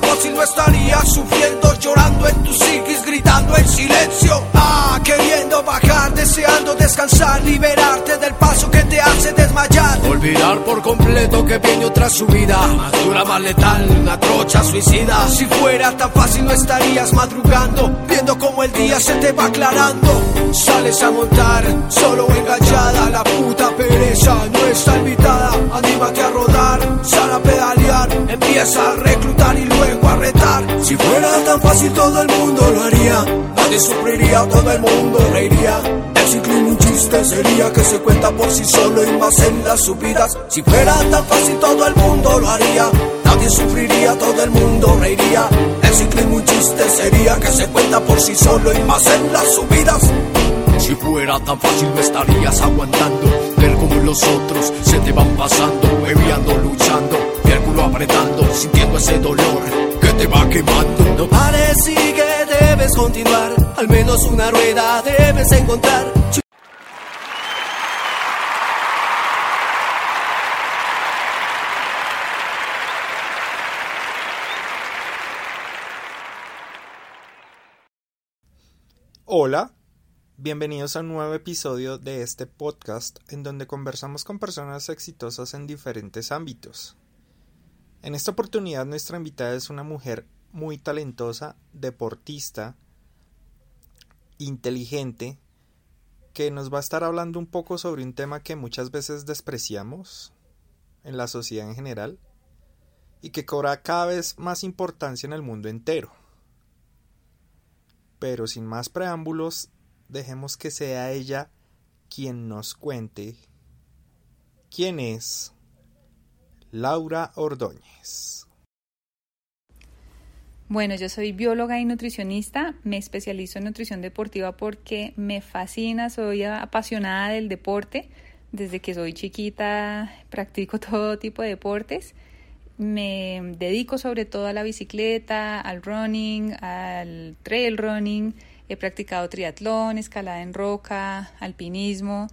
Tan fácil no estarías sufriendo, llorando en tu psiquis, gritando en silencio. Ah, queriendo bajar, descansar, liberarte del paso que te hace desmayar. Olvidar por completo que viene otra subida, más dura, más letal, una trocha suicida. Si fuera tan fácil no estarías madrugando, viendo como el día se te va aclarando. Sales a montar, solo enganchada, la puta pereza no está invitada. Anímate a rodar, sal a pedalear, empieza a reclutar y luego a retar. Si fuera tan fácil todo el mundo lo haría, nadie sufriría, todo el mundo reiría. El ciclo un chiste sería que se cuenta por sí solo y más en las subidas. Si fuera tan fácil todo el mundo lo haría, nadie sufriría, todo el mundo reiría. El ciclo un chiste sería que se cuenta por sí solo y más en las subidas. Si fuera tan fácil no estarías aguantando Ver como los otros se te van pasando Bebiendo, luchando, el culo apretando Sintiendo ese dolor te va quemando. No pares, sigue, debes continuar. Al menos una rueda debes encontrar. Hola, Bienvenidos a un nuevo episodio de este podcast en donde conversamos con personas exitosas en diferentes ámbitos. En esta oportunidad nuestra invitada es una mujer muy talentosa, deportista, inteligente, que nos va a estar hablando un poco sobre un tema que muchas veces despreciamos en la sociedad en general y que cobra cada vez más importancia en el mundo entero. Pero sin más preámbulos, dejemos que sea ella quien nos cuente quién es Laura Ordóñez. Bueno, yo soy bióloga y nutricionista, me especializo en nutrición deportiva porque me fascina, soy apasionada del deporte, desde que soy chiquita practico todo tipo de deportes, me dedico sobre todo a la bicicleta, al running, al trail running, He practicado triatlón, escalada en roca, alpinismo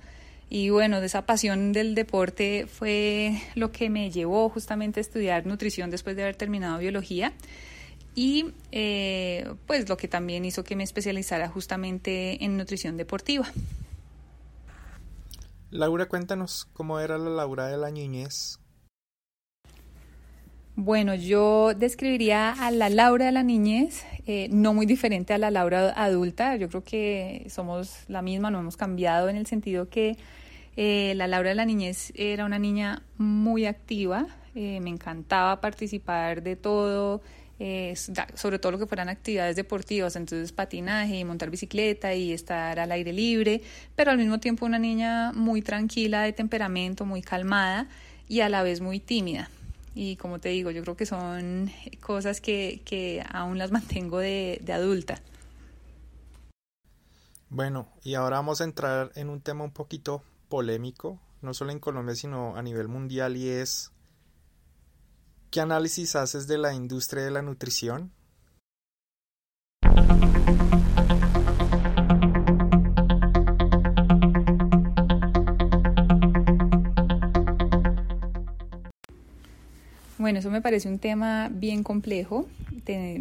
y bueno, de esa pasión del deporte fue lo que me llevó justamente a estudiar nutrición después de haber terminado biología y eh, pues lo que también hizo que me especializara justamente en nutrición deportiva. Laura, cuéntanos cómo era la Laura de la niñez. Bueno, yo describiría a la Laura de la niñez eh, no muy diferente a la Laura adulta. Yo creo que somos la misma, no hemos cambiado en el sentido que eh, la Laura de la niñez era una niña muy activa, eh, me encantaba participar de todo, sobre todo lo que fueran actividades deportivas, entonces patinaje y montar bicicleta y estar al aire libre, pero al mismo tiempo una niña muy tranquila de temperamento, muy calmada y a la vez muy tímida. Y como te digo, yo creo que son cosas que, que aún las mantengo de, de adulta. Bueno, y ahora vamos a entrar en un tema un poquito polémico, no solo en Colombia, sino a nivel mundial, y es ¿qué análisis haces de la industria de la nutrición? Bueno, eso me parece un tema bien complejo,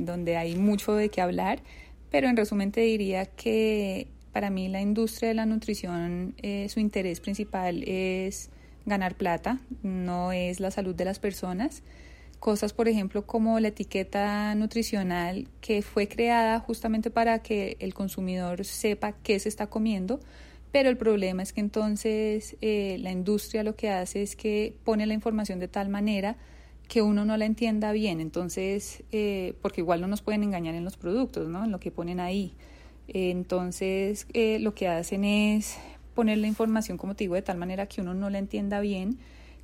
donde hay mucho de qué hablar, pero en resumen te diría que para mí la industria de la nutrición, eh, su interés principal es ganar plata, no es la salud de las personas. Cosas, por ejemplo, como la etiqueta nutricional que fue creada justamente para que el consumidor sepa qué se está comiendo, pero el problema es que entonces eh, la industria lo que hace es que pone la información de tal manera que uno no la entienda bien, entonces, eh, porque igual no nos pueden engañar en los productos, ¿no? En lo que ponen ahí. Entonces, eh, lo que hacen es poner la información, como te digo, de tal manera que uno no la entienda bien,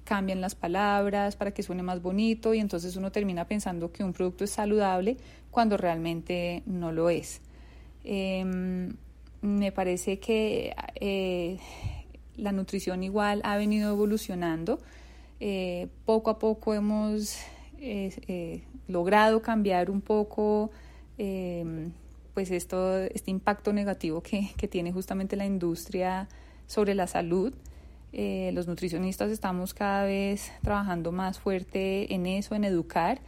cambian las palabras para que suene más bonito y entonces uno termina pensando que un producto es saludable cuando realmente no lo es. Em, me parece que eh, la nutrición igual ha venido evolucionando eh, poco a poco hemos logrado cambiar un poco em, pues esto, este impacto negativo que, que, tiene justamente la industria sobre la salud. los nutricionistas estamos cada vez trabajando más fuerte en eso, en educar.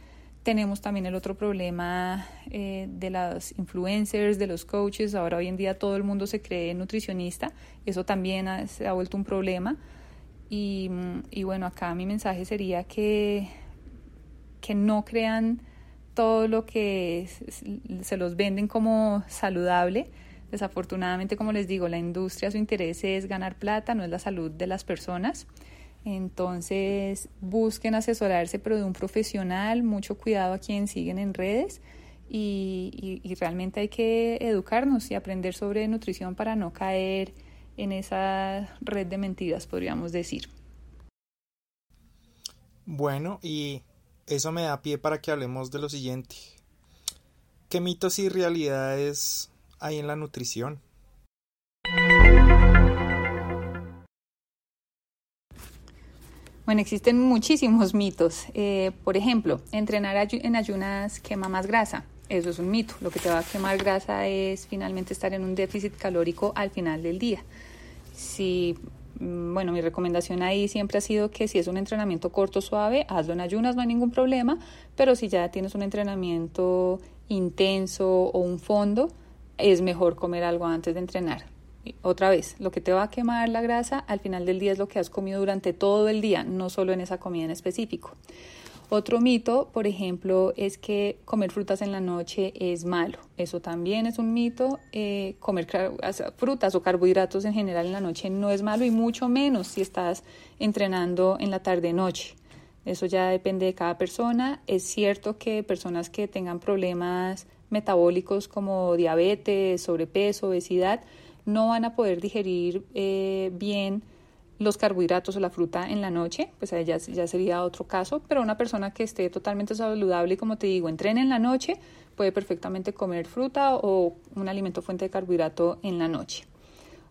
tenemos también el otro problema eh, de las influencers, de los coaches. Ahora hoy en día todo el mundo se cree nutricionista. Eso también se ha vuelto un problema. Y, y, bueno, acá mi mensaje sería que, que no crean todo lo que se los venden como saludable. Desafortunadamente, como les digo, la industria su interés es ganar plata, no es la salud de las personas. Entonces, busquen asesorarse, pero de un profesional, mucho cuidado a quien siguen en redes y, realmente hay que educarnos y aprender sobre nutrición para no caer en esa red de mentiras, podríamos decir. Bueno, y eso me da pie para que hablemos de lo siguiente. ¿Qué mitos y realidades hay en la nutrición? Bueno, existen muchísimos mitos. Eh, por ejemplo, entrenar en ayunas quema más grasa. Eso es un mito. Lo que te va a quemar grasa es finalmente estar en un déficit calórico al final del día. Si, bueno, mi recomendación ahí siempre ha sido que si es un entrenamiento corto, suave, hazlo en ayunas, no hay ningún problema. Pero si ya tienes un entrenamiento intenso o un fondo, es mejor comer algo antes de entrenar otra vez, lo que te va a quemar la grasa al final del día es lo que has comido durante todo el día, no solo en esa comida en específico. Otro mito, por ejemplo, es que comer frutas en la noche es malo. Eso también es un mito. Eh, comer frutas o carbohidratos en general en la noche no es malo y mucho menos si estás entrenando en la tarde-noche. Eso ya depende de cada persona. Es cierto que personas que tengan problemas metabólicos como diabetes, sobrepeso, obesidad, no van a poder digerir eh, bien los carbohidratos o la fruta en la noche, pues ya, ya sería otro caso, pero una persona que esté totalmente saludable y como te digo, entrene en la noche, puede perfectamente comer fruta o un alimento fuente de carbohidrato en la noche.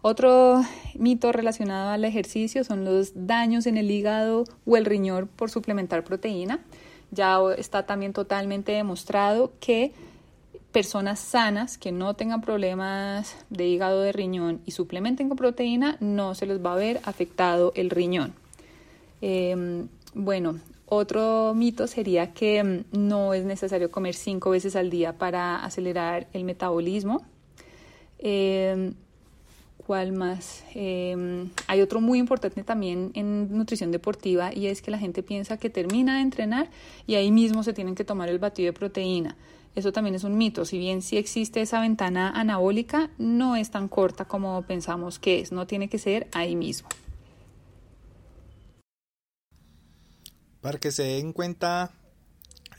Otro mito relacionado al ejercicio son los daños en el hígado o el riñón por suplementar proteína. Ya está también totalmente demostrado que personas sanas que no tengan problemas de hígado de riñón y suplementen con proteína, no se les va a ver afectado el riñón. Em, bueno, otro mito sería que mm, no es necesario comer cinco veces al día para acelerar el metabolismo. Em, ¿Cuál más? Em, hay otro muy importante también en nutrición deportiva y es que la gente piensa que termina de entrenar y ahí mismo se tienen que tomar el batido de proteína. Eso también es un mito. Si bien sí existe esa ventana anabólica, no es tan corta como pensamos que es. No tiene que ser ahí mismo. Para que se den cuenta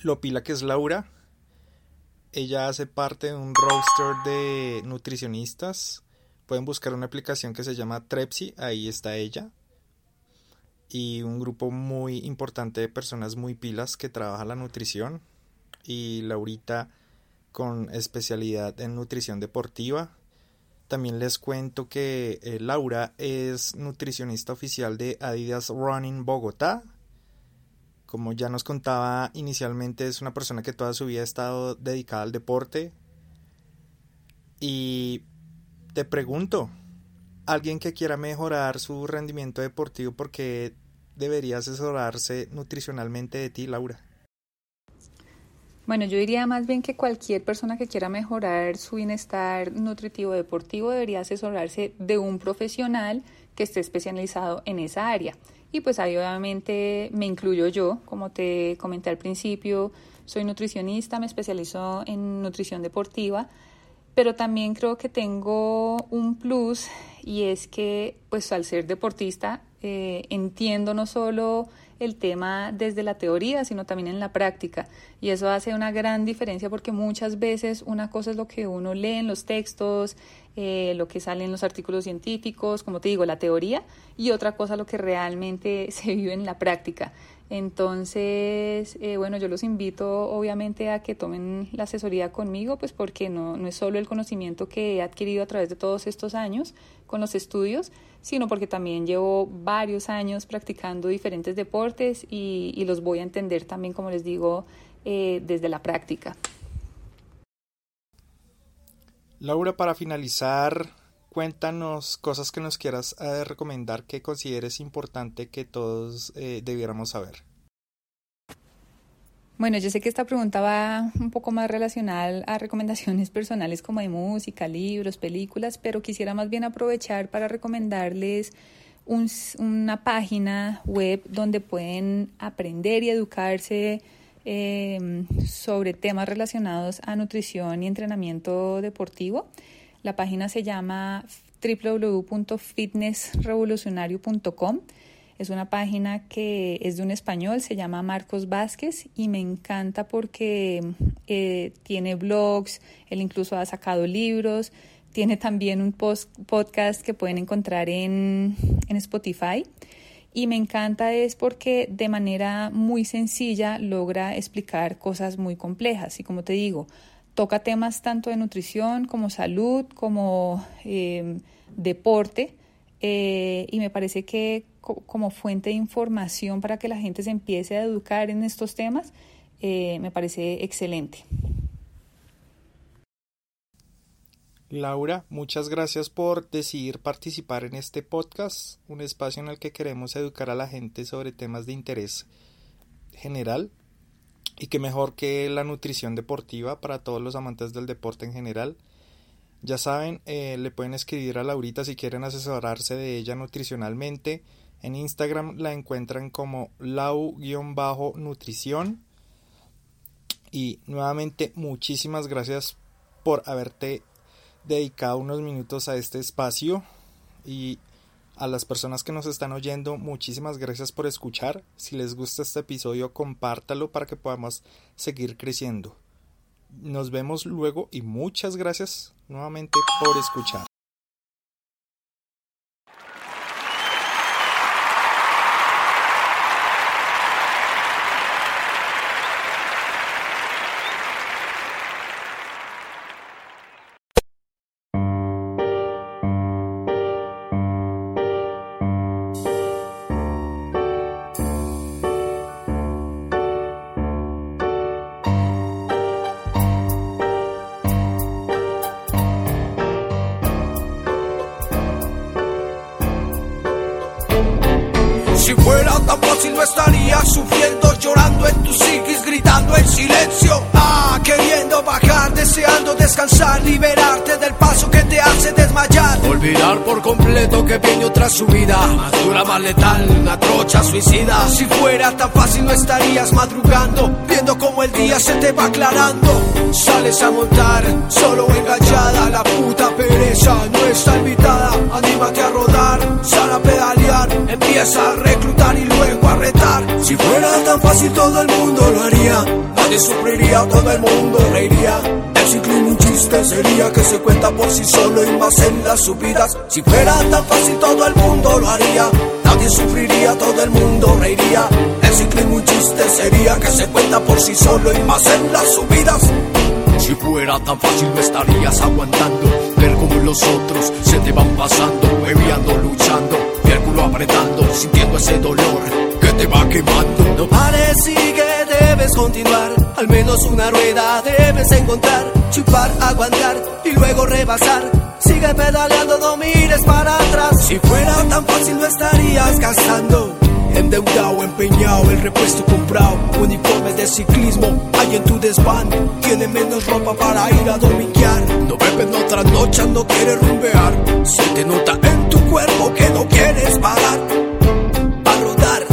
lo pila que es Laura, ella hace parte de un roster de nutricionistas. Pueden buscar una aplicación que se llama Trepsi, ahí está ella. Y un grupo muy importante de personas muy pilas que trabaja la nutrición y Laurita con especialidad en nutrición deportiva. También les cuento que eh, Laura es nutricionista oficial de Adidas Running Bogotá. Como ya nos contaba inicialmente, es una persona que toda su vida ha estado dedicada al deporte. Y te pregunto, alguien que quiera mejorar su rendimiento deportivo, ¿por qué debería asesorarse nutricionalmente de ti, Laura? Bueno, yo diría más bien que cualquier persona que quiera mejorar su bienestar nutritivo deportivo debería asesorarse de un profesional que esté especializado en esa área. Y pues ahí obviamente me incluyo yo, como te comenté al principio, soy nutricionista, me especializo en nutrición deportiva, pero también creo que tengo un plus y es que pues al ser deportista eh, entiendo no solo el tema desde la teoría, sino también en la práctica. Y eso hace una gran diferencia porque muchas veces una cosa es lo que uno lee en los textos, eh, lo que sale en los artículos científicos, como te digo, la teoría, y otra cosa lo que realmente se vive en la práctica. Entonces, eh, bueno, yo los invito obviamente a que tomen la asesoría conmigo, pues porque no, no es solo el conocimiento que he adquirido a través de todos estos años con los estudios, sino porque también llevo varios años practicando diferentes deportes y, los voy a entender también, como les digo, eh, desde la práctica. Laura, para finalizar, cuéntanos cosas que nos quieras eh, recomendar que consideres importante que todos eh, debiéramos saber. Bueno, yo sé que esta pregunta va un poco más relacionada a recomendaciones personales como de música, libros, películas, pero quisiera más bien aprovechar para recomendarles una página web donde pueden aprender y educarse em, sobre temas relacionados a nutrición y entrenamiento deportivo. La página se llama www.fitnessrevolucionario.com. Es una página que es de un español, se llama Marcos Vázquez y me encanta porque eh, tiene blogs, él incluso ha sacado libros, tiene también un podcast que pueden encontrar en, en Spotify y me encanta es porque de manera muy sencilla logra explicar cosas muy complejas y como te digo, toca temas tanto de nutrición como salud, como eh, deporte eh, y me parece que como fuente de información para que la gente se empiece a educar en estos temas, eh, me parece excelente. Laura, muchas gracias por decidir participar en este podcast, un espacio en el que queremos educar a la gente sobre temas de interés general y que mejor que la nutrición deportiva para todos los amantes del deporte en general. Ya saben, eh, le pueden escribir a Laurita si quieren asesorarse de ella nutricionalmente en Instagram la encuentran como lau-nutrición. Y nuevamente muchísimas gracias por haberte dedicado unos minutos a este espacio. Y a las personas que nos están oyendo, muchísimas gracias por escuchar. Si les gusta este episodio, compártalo para que podamos seguir creciendo. Nos vemos luego y muchas gracias nuevamente por escuchar. Si fuera tan fácil no estarías sufriendo, llorando en tu psiquis, gritando en silencio. Ah, queriendo bajar, deseando descansar, liberarte del paso que te hace desmayar. Olvidar por completo que viene otra subida, más dura, más letal, una trocha suicida. Si fuera tan fácil no estarías madrugando, viendo como el día se te va aclarando. Sales a montar, solo enganchada, la puta pereza no está invitada. Anímate a rodar, sal a pedalear, empieza a reclutar y luego a retar. Si fuera tan fácil todo el mundo lo haría, nadie sufriría, todo el mundo reiría. El ciclismo un chiste sería que se cuenta por sí solo y más en las subidas. Si fuera tan fácil todo el mundo lo haría, nadie sufriría, todo el mundo reiría. El ciclismo un chiste sería que se cuenta por sí solo y más en las subidas. Si fuera tan fácil no estarías aguantando Ver como los otros se te van pasando Bebiendo, luchando, y el culo apretando Sintiendo ese dolor que te va quemando. No pares, sigue, debes continuar. Al menos una rueda debes encontrar. Chupar, aguantar y luego rebasar. Sigue pedaleando, no mires para atrás. Si fuera tan fácil no estarías gastando Endeudado, empeñado, el repuesto comprado ciclismo. Hay en tu desván Tiene menos ropa para ir a dominguear No bebes, no trasnochas, no quieres rumbear. Se te nota en tu cuerpo que no quieres parar. A rodar,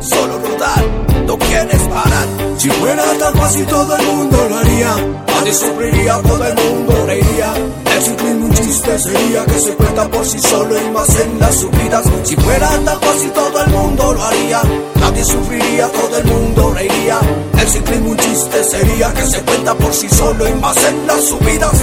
solo rodar, no quieres parar. Si fuera tan fácil todo el mundo lo haría. Nadie sufriría, todo el mundo reiría chiste sería que se cuenta por sí solo y más en las subidas. Si fuera tan fácil todo el mundo lo haría. Nadie sufriría, todo el mundo reiría. El ciclismo un chiste sería que se cuenta por sí solo y más en las subidas.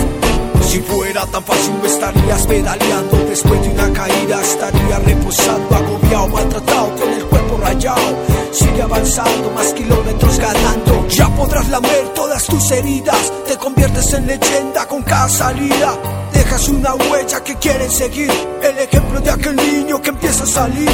Si fuera tan fácil no estarías pedaleando. Después de una caída estaría reposando Agobiado, maltratado, con el cuerpo rayado. Sigue avanzando, más kilómetros ganando. Ya podrás lamer todas tus heridas. Te conviertes en leyenda con cada salida Dejas una huella que quieren seguir. El ejemplo de aquel niño que empieza a salir